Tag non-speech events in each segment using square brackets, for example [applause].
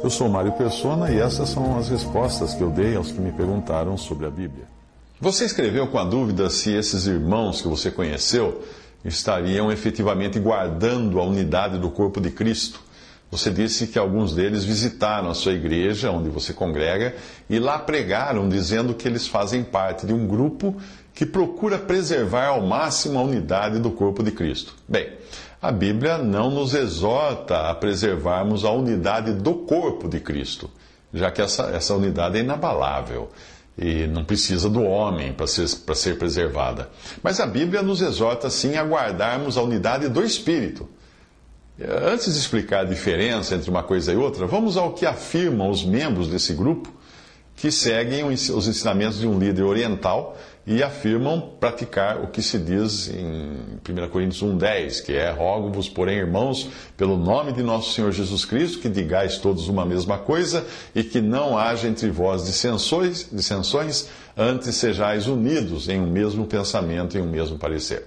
Eu sou Mário Persona e essas são as respostas que eu dei aos que me perguntaram sobre a Bíblia. Você escreveu com a dúvida se esses irmãos que você conheceu estariam efetivamente guardando a unidade do corpo de Cristo. Você disse que alguns deles visitaram a sua igreja, onde você congrega, e lá pregaram, dizendo que eles fazem parte de um grupo que procura preservar ao máximo a unidade do corpo de Cristo. Bem, a Bíblia não nos exorta a preservarmos a unidade do corpo de Cristo, já que essa, essa unidade é inabalável e não precisa do homem para ser, ser preservada. Mas a Bíblia nos exorta, sim, a guardarmos a unidade do Espírito. Antes de explicar a diferença entre uma coisa e outra, vamos ao que afirmam os membros desse grupo que seguem os ensinamentos de um líder oriental e afirmam praticar o que se diz em 1 Coríntios 1,10, que é: Rogo-vos, porém, irmãos, pelo nome de nosso Senhor Jesus Cristo, que digais todos uma mesma coisa e que não haja entre vós dissensões, dissensões antes sejais unidos em um mesmo pensamento e um mesmo parecer.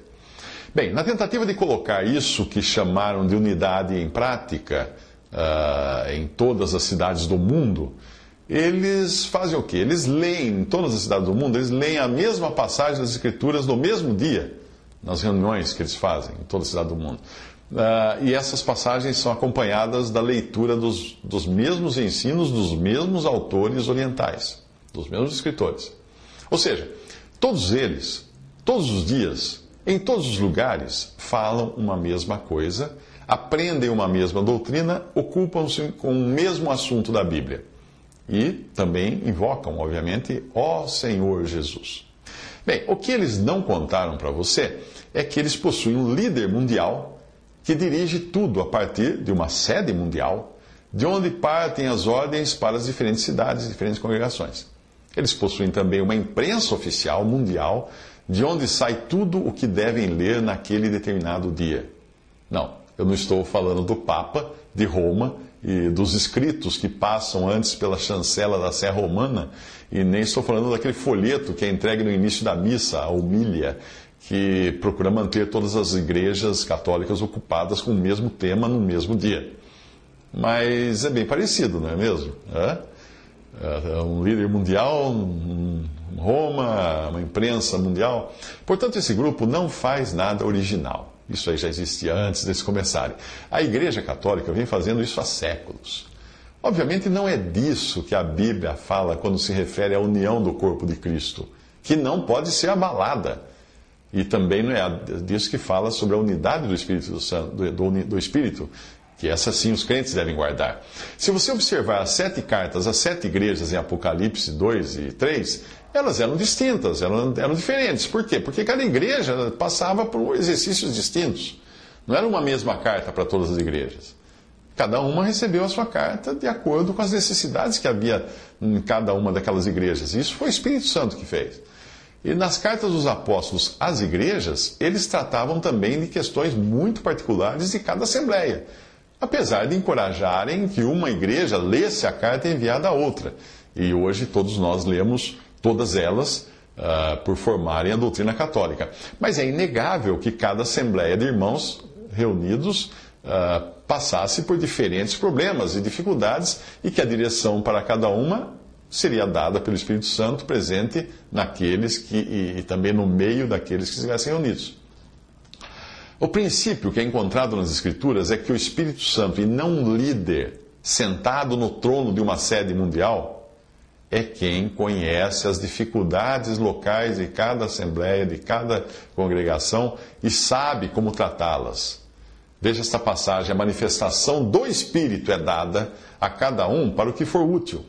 Bem, na tentativa de colocar isso que chamaram de unidade em prática uh, em todas as cidades do mundo, eles fazem o quê? Eles leem, em todas as cidades do mundo, eles leem a mesma passagem das Escrituras no mesmo dia, nas reuniões que eles fazem em toda a cidade do mundo. Uh, e essas passagens são acompanhadas da leitura dos, dos mesmos ensinos dos mesmos autores orientais, dos mesmos escritores. Ou seja, todos eles, todos os dias, em todos os lugares falam uma mesma coisa, aprendem uma mesma doutrina, ocupam-se com o mesmo assunto da Bíblia. E também invocam, obviamente, ó Senhor Jesus. Bem, o que eles não contaram para você é que eles possuem um líder mundial que dirige tudo a partir de uma sede mundial, de onde partem as ordens para as diferentes cidades e diferentes congregações. Eles possuem também uma imprensa oficial mundial de onde sai tudo o que devem ler naquele determinado dia. Não, eu não estou falando do Papa de Roma e dos escritos que passam antes pela chancela da Sé Romana, e nem estou falando daquele folheto que é entregue no início da missa, a humilha, que procura manter todas as igrejas católicas ocupadas com o mesmo tema no mesmo dia. Mas é bem parecido, não é mesmo? É? É um líder mundial, Roma, uma imprensa mundial. Portanto, esse grupo não faz nada original. Isso aí já existia antes deles começarem. A Igreja Católica vem fazendo isso há séculos. Obviamente, não é disso que a Bíblia fala quando se refere à união do corpo de Cristo, que não pode ser abalada. E também não é disso que fala sobre a unidade do Espírito Santo, do, do, do Espírito, que essa sim os crentes devem guardar. Se você observar as sete cartas, as sete igrejas em Apocalipse 2 e 3, elas eram distintas, eram, eram diferentes. Por quê? Porque cada igreja passava por exercícios distintos. Não era uma mesma carta para todas as igrejas. Cada uma recebeu a sua carta de acordo com as necessidades que havia em cada uma daquelas igrejas. Isso foi o Espírito Santo que fez. E nas cartas dos apóstolos às igrejas, eles tratavam também de questões muito particulares de cada assembleia apesar de encorajarem que uma igreja lesse a carta enviada a outra. E hoje todos nós lemos todas elas uh, por formarem a doutrina católica. Mas é inegável que cada assembleia de irmãos reunidos uh, passasse por diferentes problemas e dificuldades e que a direção para cada uma seria dada pelo Espírito Santo presente naqueles que e, e também no meio daqueles que estivessem reunidos. O princípio que é encontrado nas Escrituras é que o Espírito Santo, e não um líder sentado no trono de uma sede mundial, é quem conhece as dificuldades locais de cada assembleia, de cada congregação e sabe como tratá-las. Veja esta passagem: a manifestação do Espírito é dada a cada um para o que for útil.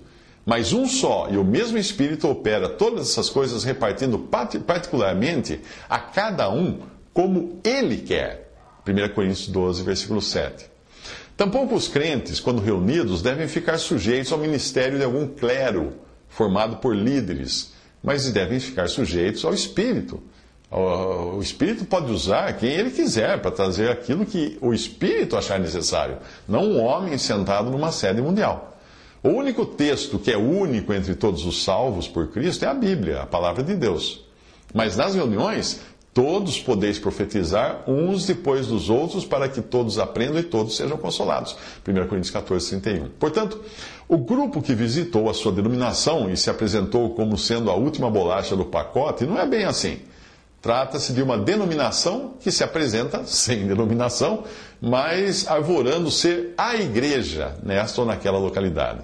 Mas um só e o mesmo Espírito opera todas essas coisas, repartindo particularmente a cada um como ele quer. 1 Coríntios 12, versículo 7. Tampouco os crentes, quando reunidos, devem ficar sujeitos ao ministério de algum clero formado por líderes, mas devem ficar sujeitos ao Espírito. O Espírito pode usar quem ele quiser para trazer aquilo que o Espírito achar necessário, não um homem sentado numa sede mundial. O único texto que é único entre todos os salvos por Cristo é a Bíblia, a palavra de Deus. Mas nas reuniões, Todos podeis profetizar uns depois dos outros, para que todos aprendam e todos sejam consolados. 1 Coríntios 14, 31. Portanto, o grupo que visitou a sua denominação e se apresentou como sendo a última bolacha do pacote não é bem assim. Trata-se de uma denominação que se apresenta sem denominação, mas arvorando ser a igreja nesta ou naquela localidade.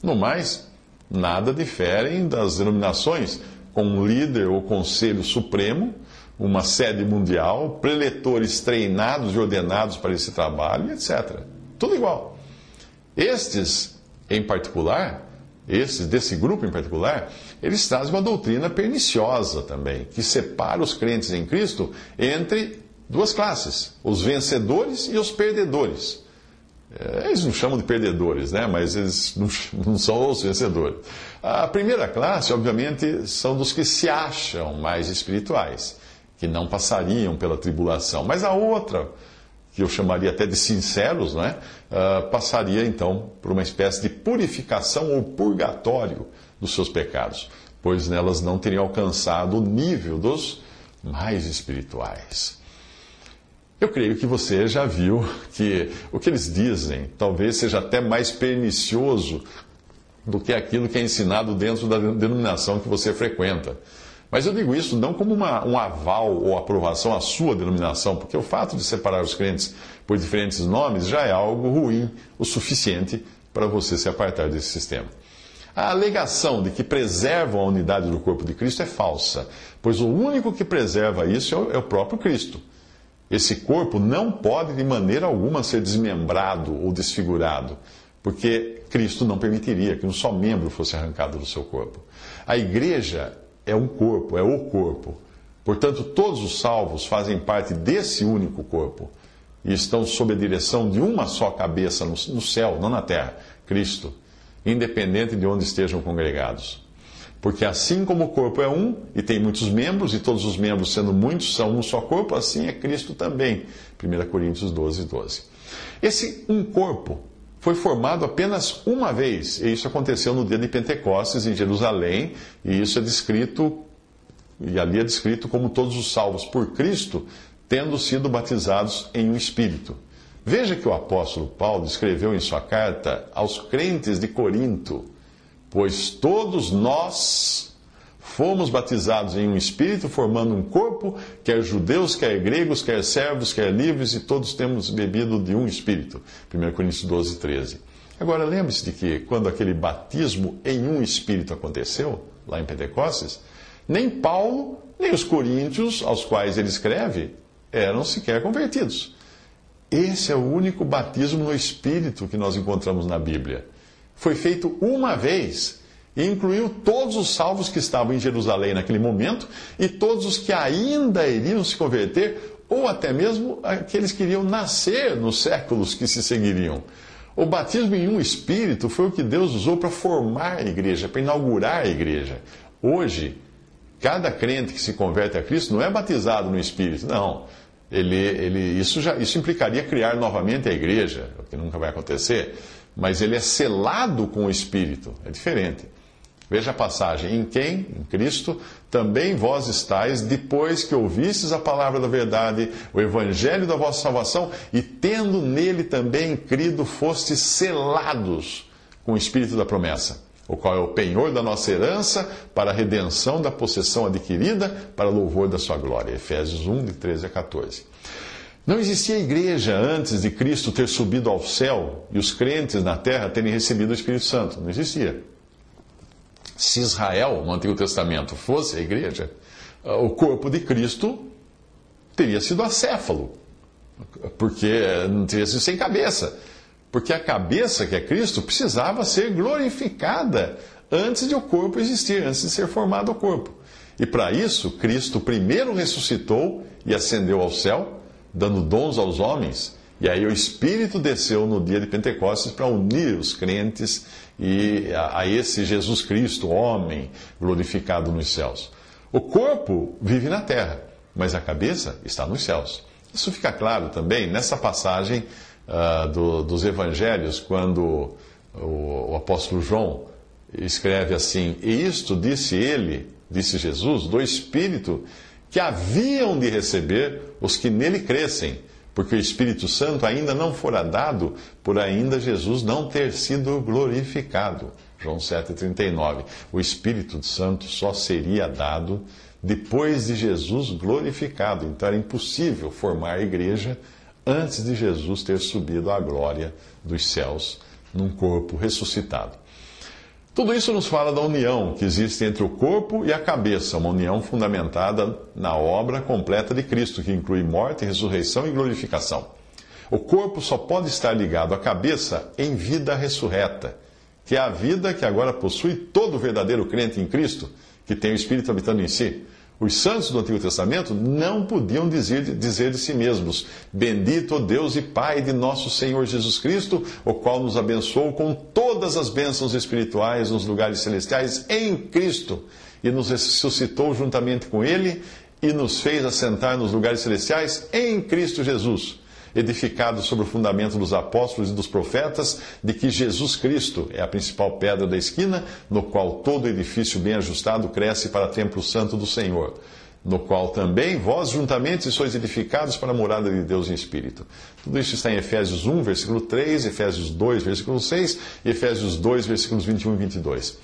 No mais, nada diferem das denominações com um líder ou conselho supremo uma sede mundial, preletores treinados e ordenados para esse trabalho, etc. Tudo igual. Estes, em particular, esses desse grupo em particular, eles trazem uma doutrina perniciosa também, que separa os crentes em Cristo entre duas classes: os vencedores e os perdedores. É, eles não chamam de perdedores, né? mas eles não [laughs] são os vencedores. A primeira classe, obviamente, são dos que se acham mais espirituais que não passariam pela tribulação. Mas a outra, que eu chamaria até de sinceros, não é? Uh, passaria então por uma espécie de purificação ou purgatório dos seus pecados, pois nelas não teriam alcançado o nível dos mais espirituais. Eu creio que você já viu que o que eles dizem talvez seja até mais pernicioso do que aquilo que é ensinado dentro da denominação que você frequenta. Mas eu digo isso não como uma, um aval ou aprovação à sua denominação, porque o fato de separar os crentes por diferentes nomes já é algo ruim o suficiente para você se apartar desse sistema. A alegação de que preservam a unidade do corpo de Cristo é falsa, pois o único que preserva isso é o é próprio Cristo. Esse corpo não pode de maneira alguma ser desmembrado ou desfigurado, porque Cristo não permitiria que um só membro fosse arrancado do seu corpo. A igreja é um corpo, é o corpo. Portanto, todos os salvos fazem parte desse único corpo e estão sob a direção de uma só cabeça no, céu, não na terra, Cristo, independente de onde estejam congregados. Porque assim como o corpo é um e tem muitos membros, e todos os membros, sendo muitos, são um só corpo, assim é Cristo também. 1 Coríntios 12, 12. Esse um corpo foi formado apenas uma vez, e isso aconteceu no dia de Pentecostes em Jerusalém, e isso é descrito, e ali é descrito como todos os salvos por Cristo tendo sido batizados em um Espírito. Veja que o apóstolo Paulo escreveu em sua carta aos crentes de Corinto: Pois todos nós Fomos batizados em um espírito, formando um corpo, quer judeus, quer gregos, quer servos, quer livres, e todos temos bebido de um espírito. 1 Coríntios 12, 13. Agora, lembre-se de que quando aquele batismo em um espírito aconteceu, lá em Pentecostes, nem Paulo, nem os coríntios, aos quais ele escreve, eram sequer convertidos. Esse é o único batismo no espírito que nós encontramos na Bíblia. Foi feito uma vez e incluiu todos os salvos que estavam em Jerusalém naquele momento e todos os que ainda iriam se converter, ou até mesmo aqueles que iriam nascer nos séculos que se seguiriam. O batismo em um espírito foi o que Deus usou para formar a igreja, para inaugurar a igreja. Hoje, cada crente que se converte a Cristo não é batizado no espírito, não. Ele, ele, isso, já, isso implicaria criar novamente a igreja, o que nunca vai acontecer, mas ele é selado com o espírito, é diferente. Veja a passagem: Em quem? Em Cristo, também vós estáis, depois que ouvistes a palavra da verdade, o evangelho da vossa salvação, e tendo nele também crido, fostes selados com o espírito da promessa, o qual é o penhor da nossa herança, para a redenção da possessão adquirida, para louvor da sua glória. Efésios 1, de 13 a 14. Não existia igreja antes de Cristo ter subido ao céu e os crentes na terra terem recebido o Espírito Santo. Não existia. Se Israel, no Antigo Testamento, fosse a igreja, ah, o corpo de Cristo teria sido acéfalo, porque não teria sido sem cabeça. Porque a cabeça, que é Cristo, precisava ser glorificada antes de o corpo existir, antes de ser formado o corpo. E para isso, Cristo primeiro ressuscitou e ascendeu ao céu, dando dons aos homens. E aí o Espírito desceu no dia de Pentecostes para unir os crentes e a, esse Jesus Cristo, homem glorificado nos céus. O corpo vive na terra, mas a cabeça está nos céus. Isso fica claro também nessa passagem uh, do, dos evangelhos, quando o, o apóstolo João escreve assim: E isto disse ele, disse Jesus, do Espírito que haviam de receber os que nele crescem, porque o Espírito Santo ainda não fora dado, por ainda Jesus não ter sido glorificado. João 7,39. O Espírito Santo só seria dado depois de Jesus glorificado. Então era impossível formar a igreja antes de Jesus ter subido à glória dos céus num corpo ressuscitado. Tudo isso nos fala da união que existe entre o corpo e a cabeça, uma união fundamentada na obra completa de Cristo, que inclui morte, ressurreição e glorificação. O corpo só pode estar ligado à cabeça em vida ressurreta, que é a vida que agora possui todo verdadeiro crente em Cristo, que tem o Espírito habitando em si. Os santos do Antigo Testamento não podiam dizer, dizer de si mesmos: Bendito Deus e Pai de nosso Senhor Jesus Cristo, o qual nos abençoou com todas as bênçãos espirituais nos lugares celestiais em Cristo e nos ressuscitou juntamente com Ele e nos fez assentar nos lugares celestiais em Cristo Jesus edificado sobre o fundamento dos apóstolos e dos profetas, de que Jesus Cristo é a principal pedra da esquina, no qual todo edifício bem ajustado cresce para templo santo do Senhor, no qual também vós juntamente sois edificados para a morada de Deus em Espírito. Tudo isso está em Efésios 1, versículo 3, Efésios 2, versículo 6 e Efésios 2, versículos 21 e 22.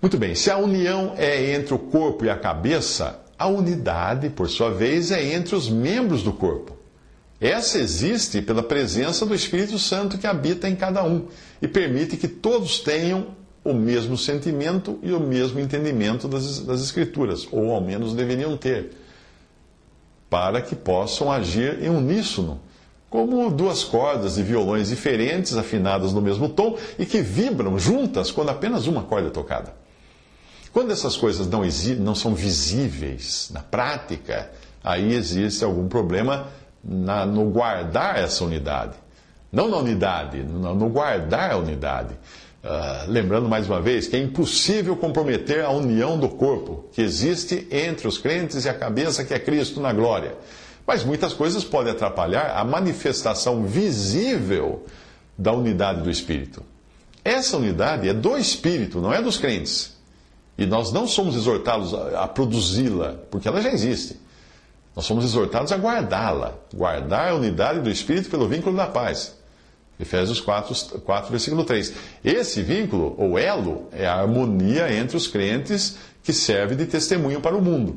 Muito bem, se a união é entre o corpo e a cabeça, a unidade, por sua vez, é entre os membros do corpo. Essa existe pela presença do Espírito Santo que habita em cada um e permite que todos tenham o mesmo sentimento e o mesmo entendimento das, das Escrituras, ou ao menos deveriam ter, para que possam agir em uníssono, como duas cordas de violões diferentes afinadas no mesmo tom e que vibram juntas quando apenas uma corda é tocada. Quando essas coisas não, não são visíveis na prática, aí existe algum problema na, no guardar essa unidade. Não na unidade, no, guardar a unidade. Uh, lembrando mais uma vez que é impossível comprometer a união do corpo que existe entre os crentes e a cabeça que é Cristo na glória. Mas muitas coisas podem atrapalhar a manifestação visível da unidade do Espírito. Essa unidade é do Espírito, não é dos crentes. E nós não somos exortados a, a produzi-la, porque ela já existe. Nós somos exortados a guardá-la, guardar a unidade do Espírito pelo vínculo da paz. Efésios 4, 4, versículo 3. Esse vínculo, ou elo, é a harmonia entre os crentes que serve de testemunho para o mundo.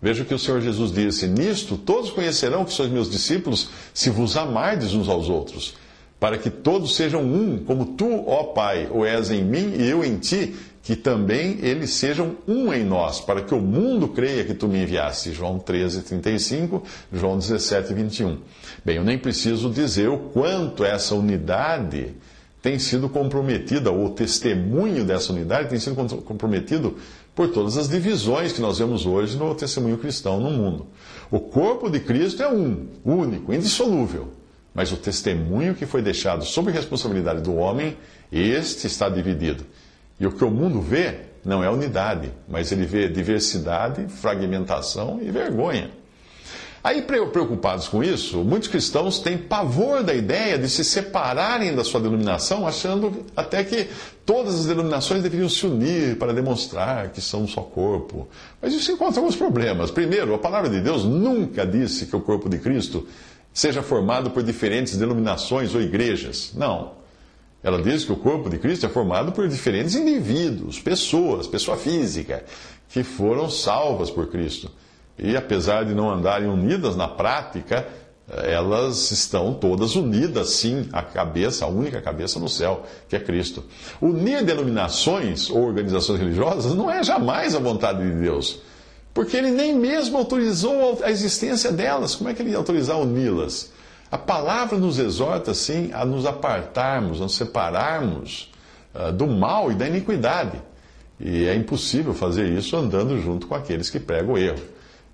Veja o que o Senhor Jesus disse: Nisto todos conhecerão que sois meus discípulos, se vos amardes uns aos outros, para que todos sejam um, como tu, ó Pai, o és em mim e eu em ti, que também eles sejam um em nós, para que o mundo creia que tu me enviaste. João 13, 35, João 17, 21. Bem, eu nem preciso dizer o quanto essa unidade tem sido comprometida, ou o testemunho dessa unidade tem sido comprometido por todas as divisões que nós vemos hoje no testemunho cristão no mundo. O corpo de Cristo é um, único, indissolúvel. Mas o testemunho que foi deixado sob responsabilidade do homem, este está dividido. E o que o mundo vê não é unidade, mas ele vê diversidade, fragmentação e vergonha. Aí, preocupados com isso, muitos cristãos têm pavor da ideia de se separarem da sua denominação, achando até que todas as denominações deveriam se unir para demonstrar que são um só corpo. Mas isso encontra alguns problemas. Primeiro, a palavra de Deus nunca disse que o corpo de Cristo seja formado por diferentes denominações ou igrejas. Não. Ela diz que o corpo de Cristo é formado por diferentes indivíduos, pessoas, pessoa física, que foram salvas por Cristo. E apesar de não andarem unidas na prática, elas estão todas unidas, sim, a cabeça, a única cabeça no céu, que é Cristo. Unir denominações ou organizações religiosas não é jamais a vontade de Deus, porque ele nem mesmo autorizou a existência delas. Como é que ele ia autorizar uni-las? A palavra nos exorta, sim, a nos apartarmos, a nos separarmos uh, do mal e da iniquidade. E é impossível fazer isso andando junto com aqueles que pregam o erro.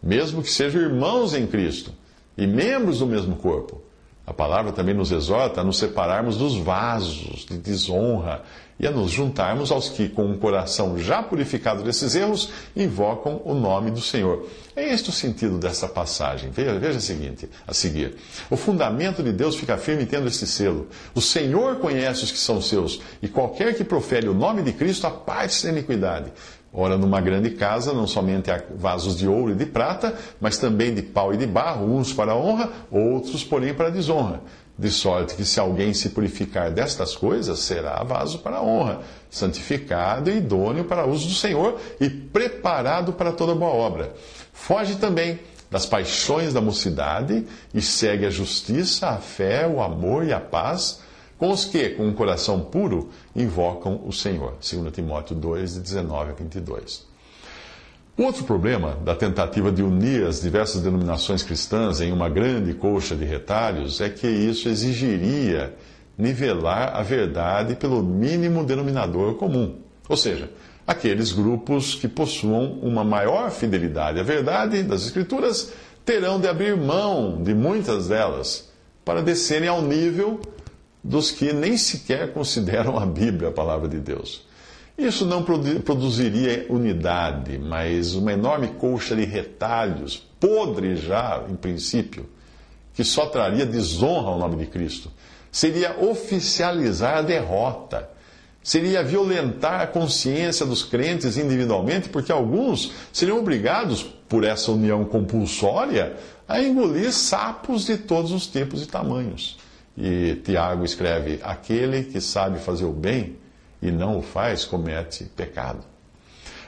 Mesmo que sejam irmãos em Cristo, e membros do mesmo corpo. A palavra também nos exorta a nos separarmos dos vasos de desonra e a nos juntarmos aos que, com um coração já purificado desses erros, invocam o nome do Senhor. É este o sentido dessa passagem. Veja, veja o seguinte, a seguir. O fundamento de Deus fica firme tendo este selo. O Senhor conhece os que são seus, e qualquer que profere o nome de Cristo aparte-se da iniquidade. Ora, numa grande casa, não somente há vasos de ouro e de prata, mas também de pau e de barro, uns para a honra, outros, porém, para a desonra. De sorte que, se alguém se purificar destas coisas, será vaso para a honra, santificado e idôneo para uso do Senhor e preparado para toda boa obra. Foge também das paixões da mocidade e segue a justiça, a fé, o amor e a paz com os que, com um coração puro, invocam o Senhor. 2 Timóteo 2, de 19 a 22. Outro problema da tentativa de unir as diversas denominações cristãs em uma grande colcha de retalhos é que isso exigiria nivelar a verdade pelo mínimo denominador comum. Ou seja, aqueles grupos que possuam uma maior fidelidade à verdade das Escrituras terão de abrir mão de muitas delas para descerem ao nível dos que nem sequer consideram a Bíblia a palavra de Deus. Isso não produziria unidade, mas uma enorme colcha de retalhos, podre já, em princípio, que só traria desonra ao nome de Cristo. Seria oficializar a derrota. Seria violentar a consciência dos crentes individualmente, porque alguns seriam obrigados, por essa união compulsória, a engolir sapos de todos os tipos e tamanhos. E Tiago escreve: Aquele que sabe fazer o bem e não o faz, comete pecado.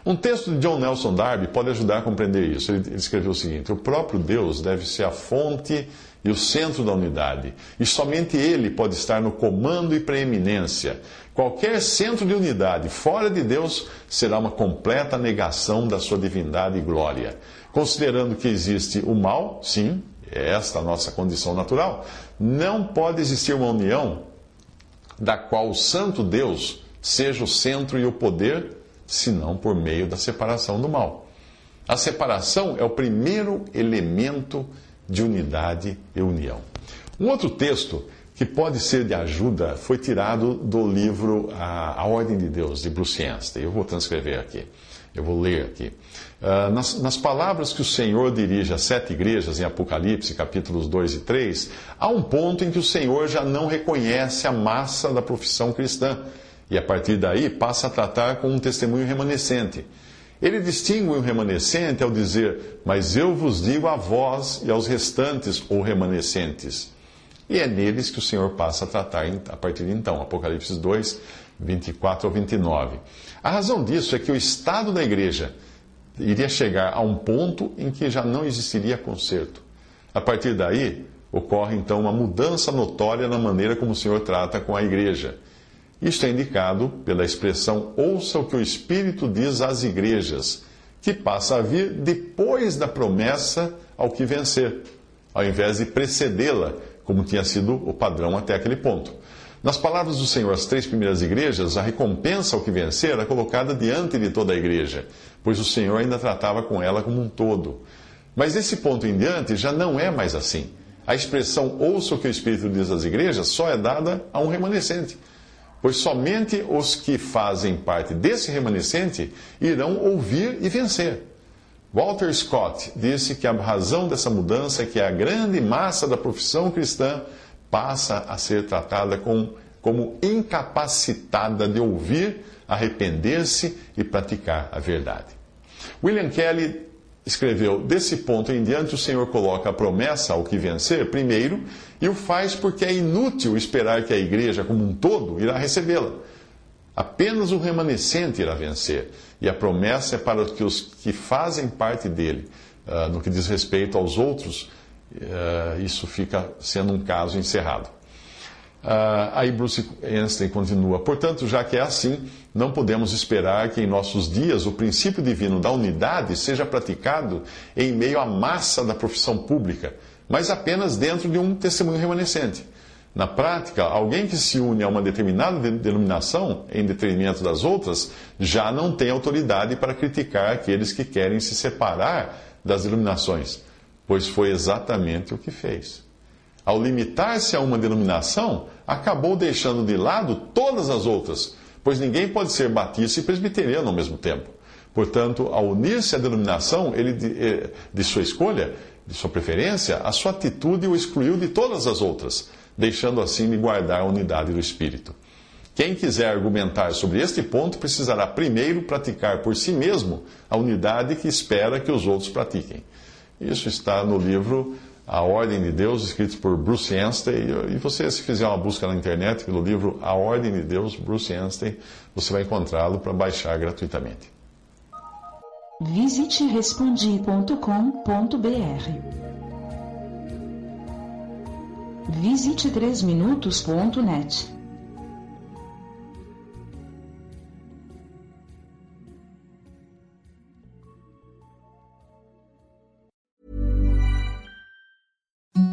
Um texto de John Nelson Darby pode ajudar a compreender isso. Ele escreveu o seguinte: O próprio Deus deve ser a fonte e o centro da unidade, e somente Ele pode estar no comando e preeminência. Qualquer centro de unidade fora de Deus será uma completa negação da sua divindade e glória. Considerando que existe o mal, sim, é esta a nossa condição natural, não pode existir uma união da qual o Santo Deus seja o centro e o poder, senão por meio da separação do mal. A separação é o primeiro elemento de unidade e união. Um outro texto que pode ser de ajuda foi tirado do livro A, Ordem de Deus, de Bruce Anstey. Eu vou transcrever aqui. Eu vou ler aqui. Uh, nas, nas, palavras que o Senhor dirige às sete igrejas em Apocalipse, capítulos 2 e 3, há um ponto em que o Senhor já não reconhece a massa da profissão cristã e, a partir daí, passa a tratar com um testemunho remanescente. Ele distingue o remanescente ao dizer: Mas eu vos digo a vós e aos restantes ou remanescentes. E é neles que o Senhor passa a tratar a partir de então. Apocalipse 2, 24 ao 29. A razão disso é que o estado da igreja iria chegar a um ponto em que já não existiria conserto. A partir daí, ocorre então uma mudança notória na maneira como o Senhor trata com a igreja. Isto é indicado pela expressão ouça o que o Espírito diz às igrejas, que passa a vir depois da promessa ao que vencer, ao invés de precedê-la, como tinha sido o padrão até aquele ponto. Nas palavras do Senhor às três primeiras igrejas, a recompensa ao que vencer era colocada diante de toda a igreja, pois o Senhor ainda tratava com ela como um todo. Mas desse ponto em diante já não é mais assim. A expressão ouça o que o Espírito diz às igrejas só é dada a um remanescente, pois somente os que fazem parte desse remanescente irão ouvir e vencer. Walter Scott disse que a razão dessa mudança é que a grande massa da profissão cristã passa a ser tratada com, como incapacitada de ouvir, arrepender-se e praticar a verdade. William Kelly escreveu: Desse ponto em diante, o Senhor coloca a promessa ao que vencer primeiro e o faz porque é inútil esperar que a igreja como um todo irá recebê-la. Apenas o remanescente irá vencer, e a promessa é para os que fazem parte dele, uh, no que diz respeito aos outros isso fica sendo um caso encerrado. Uh, aí Bruce Einstein continua: portanto, já que é assim, não podemos esperar que em nossos dias o princípio divino da unidade seja praticado em meio à massa da profissão pública, mas apenas dentro de um testemunho remanescente. Na prática, alguém que se une a uma determinada denominação em detrimento das outras já não tem autoridade para criticar aqueles que querem se separar das denominações pois foi exatamente o que fez. Ao limitar-se a uma denominação, acabou deixando de lado todas as outras, pois ninguém pode ser batista e presbiteriano ao mesmo tempo. Portanto, ao unir-se à denominação ele, de, eh, de sua escolha, de sua preferência, a sua atitude o excluiu de todas as outras, deixando assim de guardar a unidade do Espírito. Quem quiser argumentar sobre este ponto precisará primeiro praticar por si mesmo a unidade que espera que os outros pratiquem. Isso está no livro A Ordem de Deus, escrito por Bruce Anstey. E você, se fizer uma busca na internet pelo livro A Ordem de Deus, Bruce Anstey, você vai encontrá-lo para baixar gratuitamente. Visite respondi.com.br. Visite 3minutos.net.